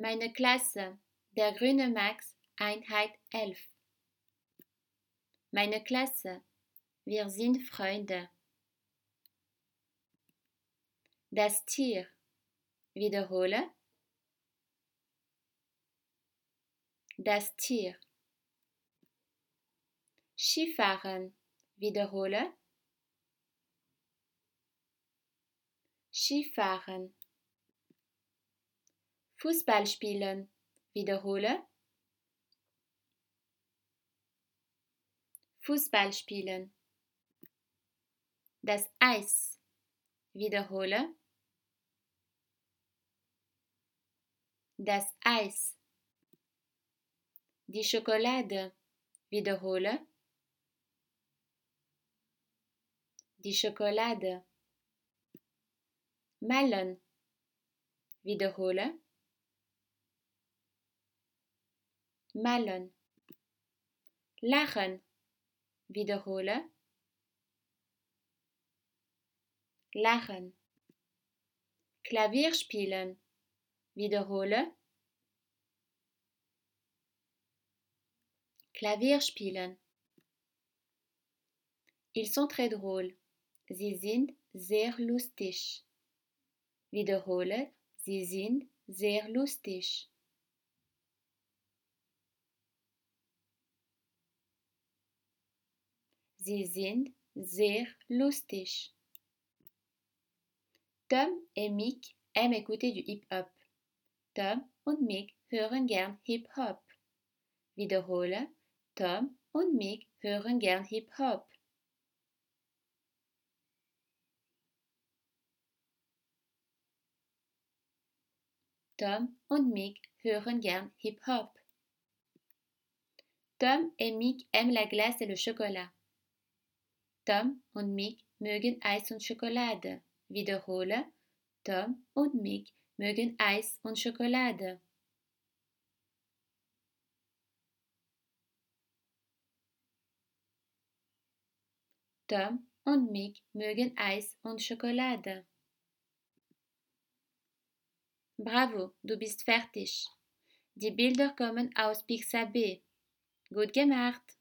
Meine Klasse, der grüne Max, Einheit 11. Meine Klasse, wir sind Freunde. Das Tier, wiederhole. Das Tier. Skifahren, wiederhole. Skifahren. Fußball spielen. Wiederhole. Fußball spielen. Das Eis. Wiederhole. Das Eis. Die Schokolade. Wiederhole. Die Schokolade. Melon. Wiederhole. Melon. Lachen. Wiederhole. Lachen. Klavier spielen. Wiederhole. Klavier spielen. Ils sont très drôles. Sie sind sehr lustig. Wiederhole. Sie sind sehr lustig. Sie sind sehr lustig. Tom et Mick aiment écouter du Hip-Hop. Tom und Mick hören gern Hip-Hop. Wiederhole. Tom und Mick hören gern Hip-Hop. Tom und Mick hören gern Hip-Hop. Tom et Mick aiment la glace et le chocolat. Tom und Mick mögen Eis und Schokolade. Wiederhole. Tom und Mick mögen Eis und Schokolade. Tom und Mick mögen Eis und Schokolade. Bravo, du bist fertig. Die Bilder kommen aus Pixabay. Gut gemacht!